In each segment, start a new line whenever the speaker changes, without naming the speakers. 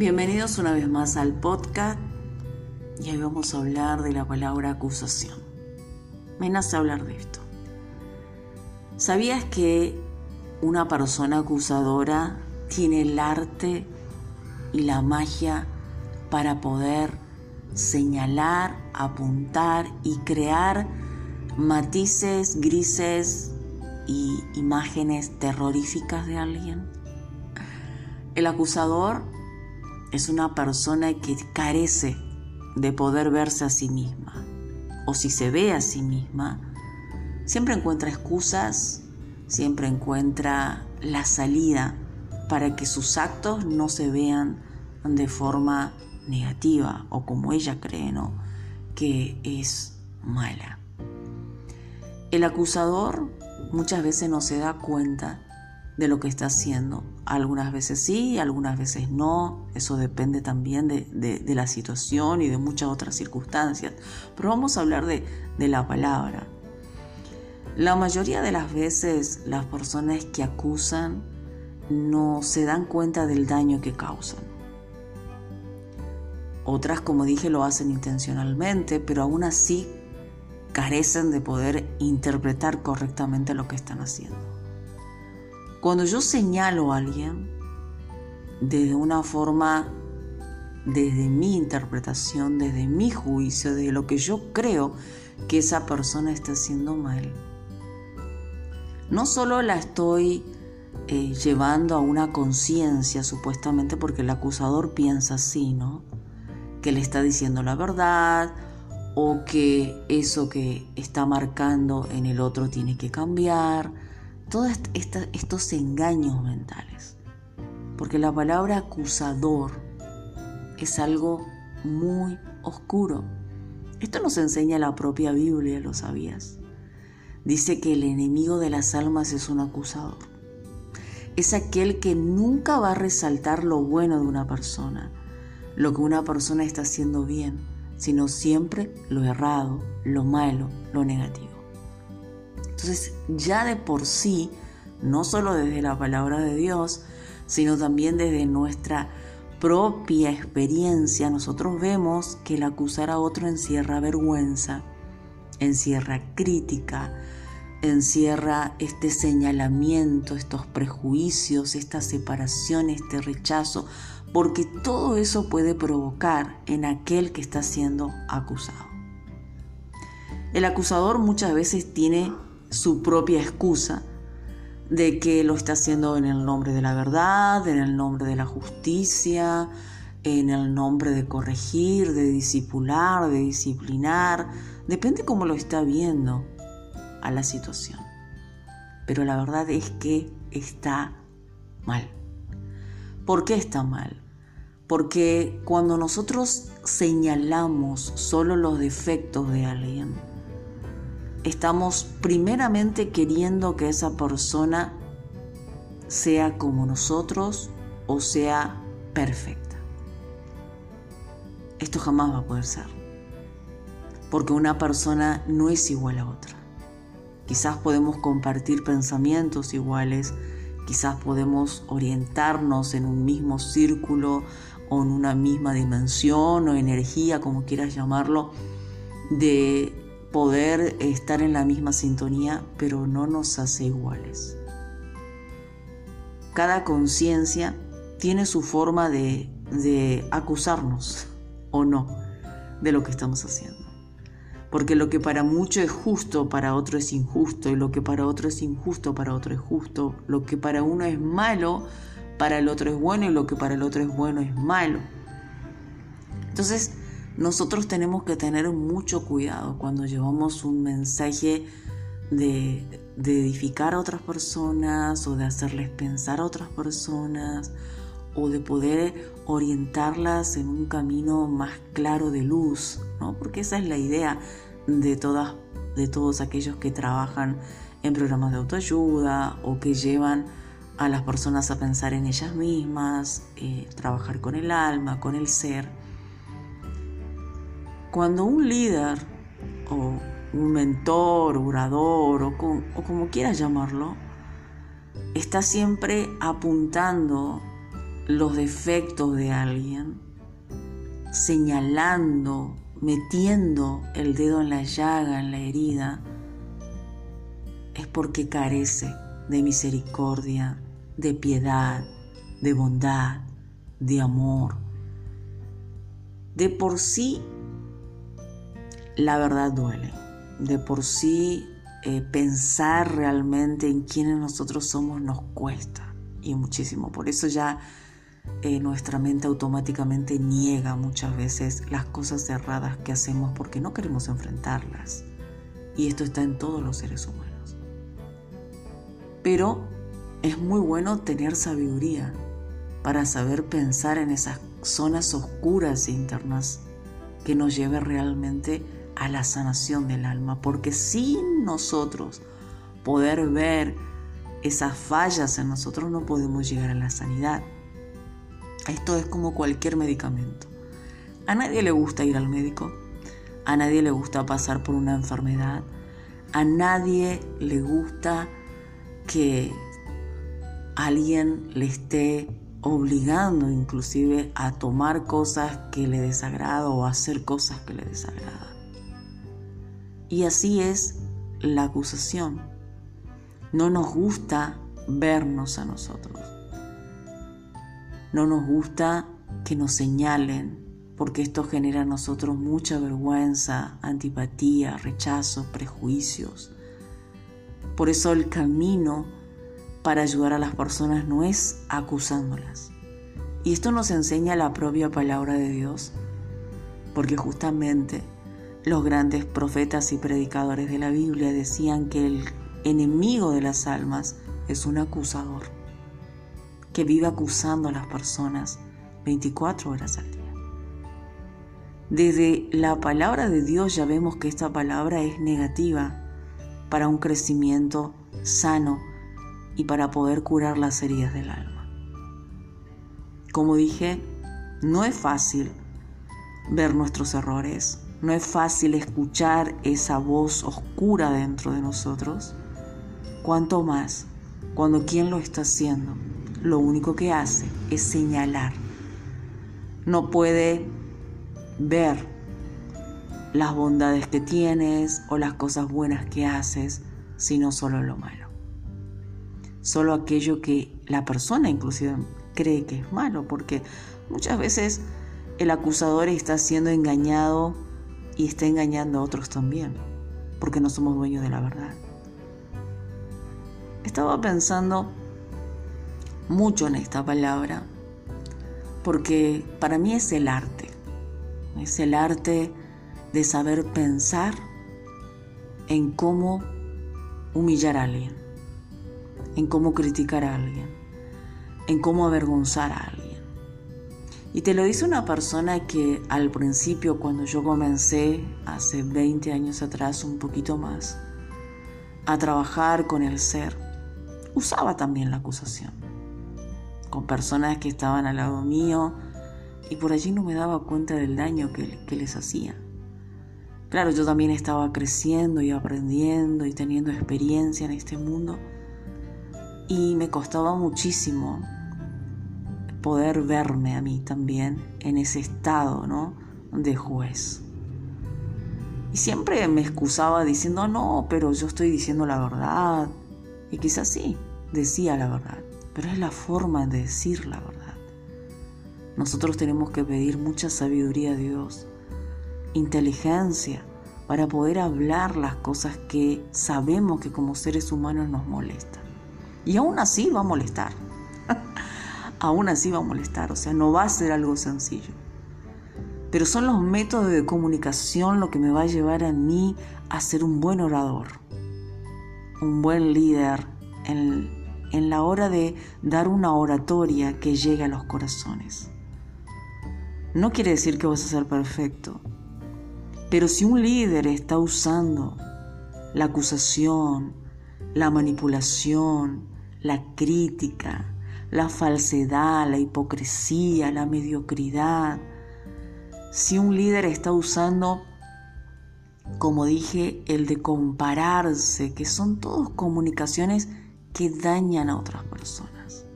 Bienvenidos una vez más al podcast y hoy vamos a hablar de la palabra acusación. Me nace hablar de esto. ¿Sabías que una persona acusadora tiene el arte y la magia para poder señalar, apuntar y crear matices grises y imágenes terroríficas de alguien? El acusador es una persona que carece de poder verse a sí misma. O si se ve a sí misma, siempre encuentra excusas, siempre encuentra la salida para que sus actos no se vean de forma negativa o como ella cree, ¿no? Que es mala. El acusador muchas veces no se da cuenta de lo que está haciendo. Algunas veces sí, algunas veces no. Eso depende también de, la situación y de muchas otras circunstancias. Pero vamos a hablar de, de la palabra. La mayoría de las veces las personas que acusan no se dan cuenta del daño que causan. Otras, como dije, lo hacen intencionalmente, pero aún así carecen de poder interpretar correctamente lo que están haciendo. Cuando yo señalo a alguien desde una forma, desde mi interpretación, desde mi juicio, desde lo que yo creo que esa persona está haciendo mal, no solo la estoy eh, llevando a una conciencia supuestamente porque el acusador piensa así, ¿no? Que le está diciendo la verdad o que eso que está marcando en el otro tiene que cambiar todos estos engaños mentales. Porque la palabra acusador es algo muy oscuro. Esto nos enseña la propia Biblia, ¿lo sabías? Dice que el enemigo de las almas es un acusador. Es aquel que nunca va a resaltar lo bueno de una persona, lo que una persona está haciendo bien, sino siempre lo errado, lo malo, lo negativo. Entonces ya de por sí, no solo desde la palabra de Dios, sino también desde nuestra propia experiencia, nosotros vemos que el acusar a otro encierra vergüenza, encierra crítica, encierra este señalamiento, estos prejuicios, esta separación, este rechazo, porque todo eso puede provocar en aquel que está siendo acusado. El acusador muchas veces tiene su propia excusa de que lo está haciendo en el nombre de la verdad, en el nombre de la justicia, en el nombre de corregir, de disipular, de disciplinar, depende cómo lo está viendo a la situación. Pero la verdad es que está mal. ¿Por qué está mal? Porque cuando nosotros señalamos solo los defectos de alguien, estamos primeramente queriendo que esa persona sea como nosotros o sea perfecta. Esto jamás va a poder ser, porque una persona no es igual a otra. Quizás podemos compartir pensamientos iguales, quizás podemos orientarnos en un mismo círculo o en una misma dimensión o energía, como quieras llamarlo, de poder estar en la misma sintonía, pero no nos hace iguales. Cada conciencia tiene su forma de, de acusarnos o no de lo que estamos haciendo. Porque lo que para mucho es justo, para otro es injusto, y lo que para otro es injusto, para otro es justo. Lo que para uno es malo, para el otro es bueno, y lo que para el otro es bueno es malo. Entonces, nosotros tenemos que tener mucho cuidado cuando llevamos un mensaje de, edificar a otras personas o de hacerles pensar a otras personas o de poder orientarlas en un camino más claro de luz, ¿no? Porque esa es la idea de todas de todos aquellos que trabajan en programas de autoayuda o que llevan a las personas a pensar en ellas mismas, eh, trabajar con el alma, con el ser. Cuando un líder o un mentor, orador o, como quieras llamarlo, está siempre apuntando los defectos de alguien, señalando, metiendo el dedo en la llaga, en la herida, es porque carece de misericordia, de piedad, de bondad, de amor. De por sí, la verdad duele. De por sí, eh, pensar realmente en quiénes nosotros somos nos cuesta y muchísimo. Por eso ya eh, nuestra mente automáticamente niega muchas veces las cosas erradas que hacemos porque no queremos enfrentarlas. Y esto está en todos los seres humanos. Pero es muy bueno tener sabiduría para saber pensar en esas zonas oscuras e internas que nos lleve realmente a la sanación del alma, porque sin nosotros poder ver esas fallas en nosotros no podemos llegar a la sanidad. Esto es como cualquier medicamento. A nadie le gusta ir al médico, a nadie le gusta pasar por una enfermedad, a nadie le gusta que alguien le esté obligando inclusive a tomar cosas que le desagrada o a hacer cosas que le desagradan. Y así es la acusación. No nos gusta vernos a nosotros. No nos gusta que nos señalen, porque esto genera a nosotros mucha vergüenza, antipatía, rechazo, prejuicios. Por eso el camino para ayudar a las personas no es acusándolas. Y esto nos enseña la propia palabra de Dios, porque justamente los grandes profetas y predicadores de la Biblia decían que el enemigo de las almas es un acusador, que vive acusando a las personas 24 horas al día. Desde la palabra de Dios ya vemos que esta palabra es negativa para un crecimiento sano y para poder curar las heridas del alma. Como dije, no es fácil ver nuestros errores, no es fácil escuchar esa voz oscura dentro de nosotros, cuanto más cuando quien lo está haciendo lo único que hace es señalar. No puede ver las bondades que tienes o las cosas buenas que haces, sino solo lo malo solo aquello que la persona inclusive cree que es malo, porque muchas veces el acusador está siendo engañado y está engañando a otros también, porque no somos dueños de la verdad. Estaba pensando mucho en esta palabra, porque para mí es el arte, es el arte de saber pensar en cómo humillar a alguien en cómo criticar a alguien, en cómo avergonzar a alguien. Y te lo dice una persona que al principio, cuando yo comencé, hace 20 años atrás, un poquito más, a trabajar con el ser, usaba también la acusación. Con personas que estaban al lado mío y por allí no me daba cuenta del daño que, que les hacía. Claro, yo también estaba creciendo y aprendiendo y teniendo experiencia en este mundo y me costaba muchísimo poder verme a mí también en ese estado, ¿no? De juez. Y siempre me excusaba diciendo, no, pero yo estoy diciendo la verdad. Y quizás sí, decía la verdad, pero es la forma de decir la verdad. Nosotros tenemos que pedir mucha sabiduría a Dios, inteligencia, para poder hablar las cosas que sabemos que como seres humanos nos molestan. Y aún así va a molestar. Aún así va a molestar. O sea, no va a ser algo sencillo. Pero son los métodos de comunicación lo que me va a llevar a mí a ser un buen orador, un buen líder en, en la hora de dar una oratoria que llegue a los corazones. No quiere decir que vas a ser perfecto, pero si un líder está usando la acusación, la manipulación, la crítica, la falsedad, la hipocresía, la mediocridad. Si un líder está usando, como dije, el de compararse, que son todas comunicaciones que dañan a otras personas.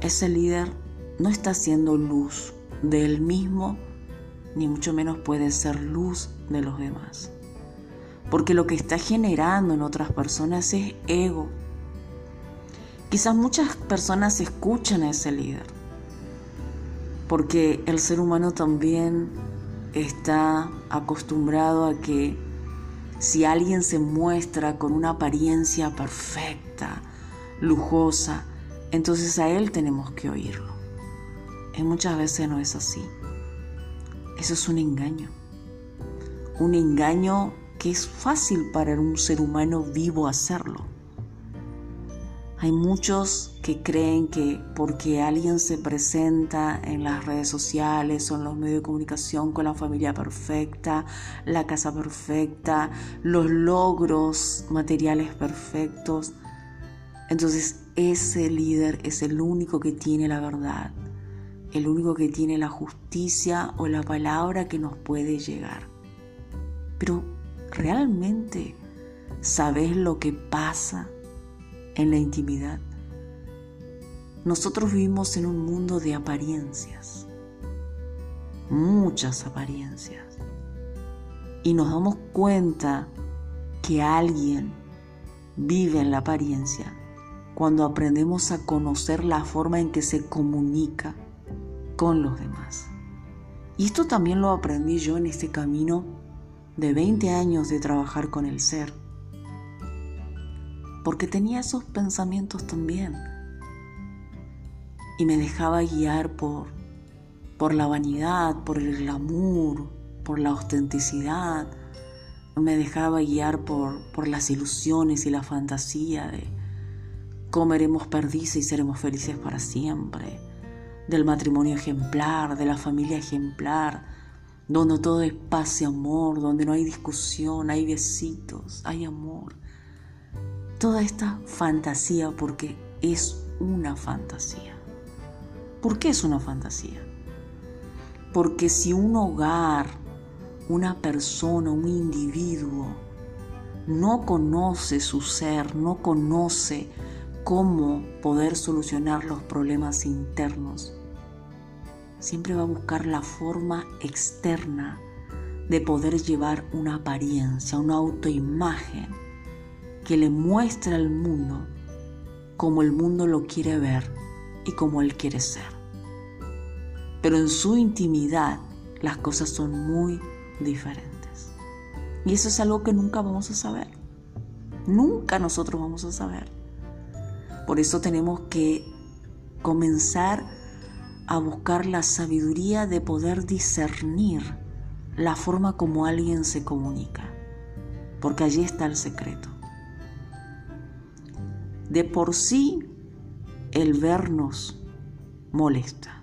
ese líder no está haciendo luz de él mismo, ni mucho menos puede ser luz de los demás. Porque lo que está generando en otras personas es ego. Quizás muchas personas escuchan a ese líder, porque el ser humano también está acostumbrado a que si alguien se muestra con una apariencia perfecta, lujosa, entonces a él tenemos que oírlo. Y muchas veces no es así. Eso es un engaño. Un engaño que es fácil para un ser humano vivo hacerlo. Hay muchos que creen que porque alguien se presenta en las redes sociales o en los medios de comunicación con la familia perfecta, la casa perfecta, los logros materiales perfectos, entonces ese líder es el único que tiene la verdad, el único que tiene la justicia o la palabra que nos puede llegar. Pero ¿realmente sabes lo que pasa en la intimidad? Nosotros vivimos en un mundo de apariencias, muchas apariencias, y nos damos cuenta que alguien vive en la apariencia cuando aprendemos a conocer la forma en que se comunica con los demás. Y esto también lo aprendí yo en este camino de 20 años de trabajar con el ser. Porque tenía esos pensamientos también. Y me dejaba guiar por, por la vanidad, por el glamour, por la autenticidad. Me dejaba guiar por, por las ilusiones y la fantasía de comeremos perdices y seremos felices para siempre del matrimonio ejemplar, de la familia ejemplar, donde todo es paz y amor, donde no hay discusión, hay besitos, hay amor. Toda esta fantasía porque es una fantasía. ¿Por qué es una fantasía? Porque si un hogar, una persona, un individuo no conoce su ser, no conoce cómo poder solucionar los problemas internos. Siempre va a buscar la forma externa de poder llevar una apariencia, una autoimagen que le muestre al mundo como el mundo lo quiere ver y como él quiere ser. Pero en su intimidad las cosas son muy diferentes. Y eso es algo que nunca vamos a saber. Nunca nosotros vamos a saber. Por eso tenemos que comenzar a buscar la sabiduría de poder discernir la forma como alguien se comunica, porque allí está el secreto. De por sí, el vernos molesta.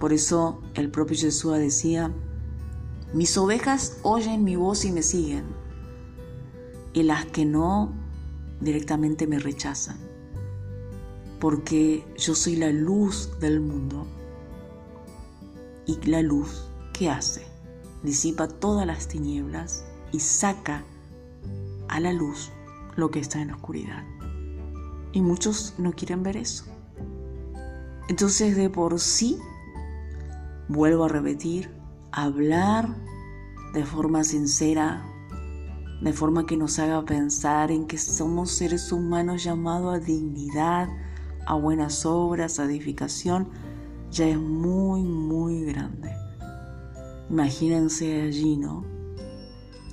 Por eso el propio Jesús decía, mis ovejas oyen mi voz y me siguen, y las que no directamente me rechazan, porque yo soy la luz del mundo. Y la luz, ¿qué hace? Disipa todas las tinieblas y saca a la luz lo que está en la oscuridad. Y muchos no quieren ver eso. Entonces de por sí, vuelvo a repetir, hablar de forma sincera, de forma que nos haga pensar en que somos seres humanos llamados a dignidad, a buenas obras, a edificación, ya es muy, muy grande. Imagínense allí, ¿no?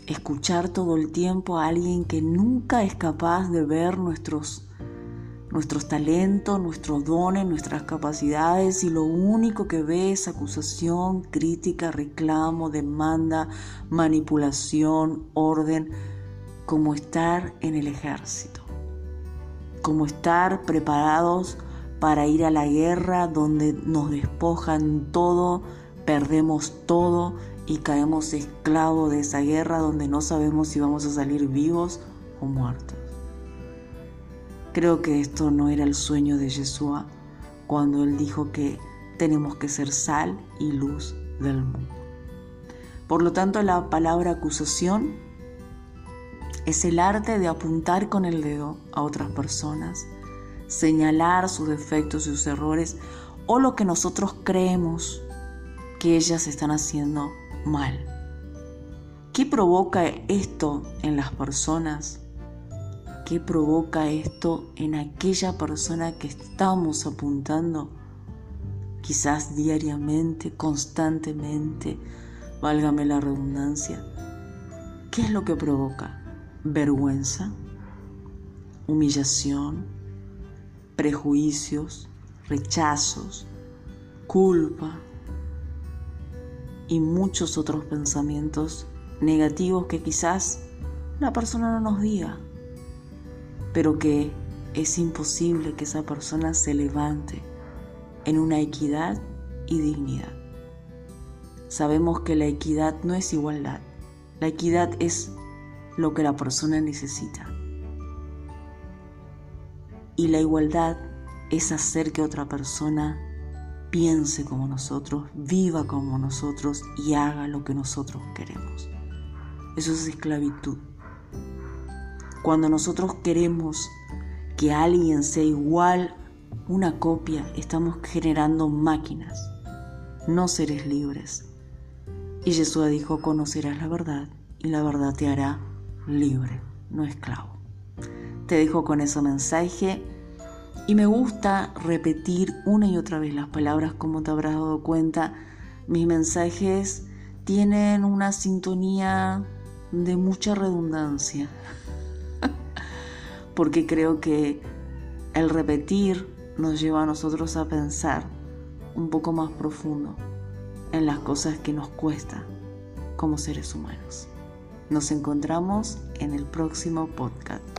Escuchar todo el tiempo a alguien que nunca es capaz de ver nuestros, nuestros talentos, nuestros dones, nuestras capacidades y lo único que ve es acusación, crítica, reclamo, demanda, manipulación, orden, como estar en el ejército, como estar preparados para ir a la guerra donde nos despojan todo, perdemos todo y caemos esclavos de esa guerra donde no sabemos si vamos a salir vivos o muertos. Creo que esto no era el sueño de Yeshua cuando él dijo que tenemos que ser sal y luz del mundo. Por lo tanto, la palabra acusación es el arte de apuntar con el dedo a otras personas señalar sus defectos y sus errores o lo que nosotros creemos que ellas están haciendo mal. ¿Qué provoca esto en las personas? ¿Qué provoca esto en aquella persona que estamos apuntando? Quizás diariamente, constantemente, válgame la redundancia. ¿Qué es lo que provoca? Vergüenza, humillación, prejuicios, rechazos, culpa y muchos otros pensamientos negativos que quizás la persona no nos diga, pero que es imposible que esa persona se levante en una equidad y dignidad. Sabemos que la equidad no es igualdad, la equidad es lo que la persona necesita. Y la igualdad es hacer que otra persona piense como nosotros, viva como nosotros y haga lo que nosotros queremos. Eso es esclavitud. Cuando nosotros queremos que alguien sea igual, una copia, estamos generando máquinas, no seres libres. Y Jesús dijo, conocerás la verdad y la verdad te hará libre, no esclavo. Te dejo con ese mensaje y me gusta repetir una y otra vez las palabras como te habrás dado cuenta. Mis mensajes tienen una sintonía de mucha redundancia, porque creo que el repetir nos lleva a nosotros a pensar un poco más profundo en las cosas que nos cuesta como seres humanos. Nos encontramos en el próximo podcast.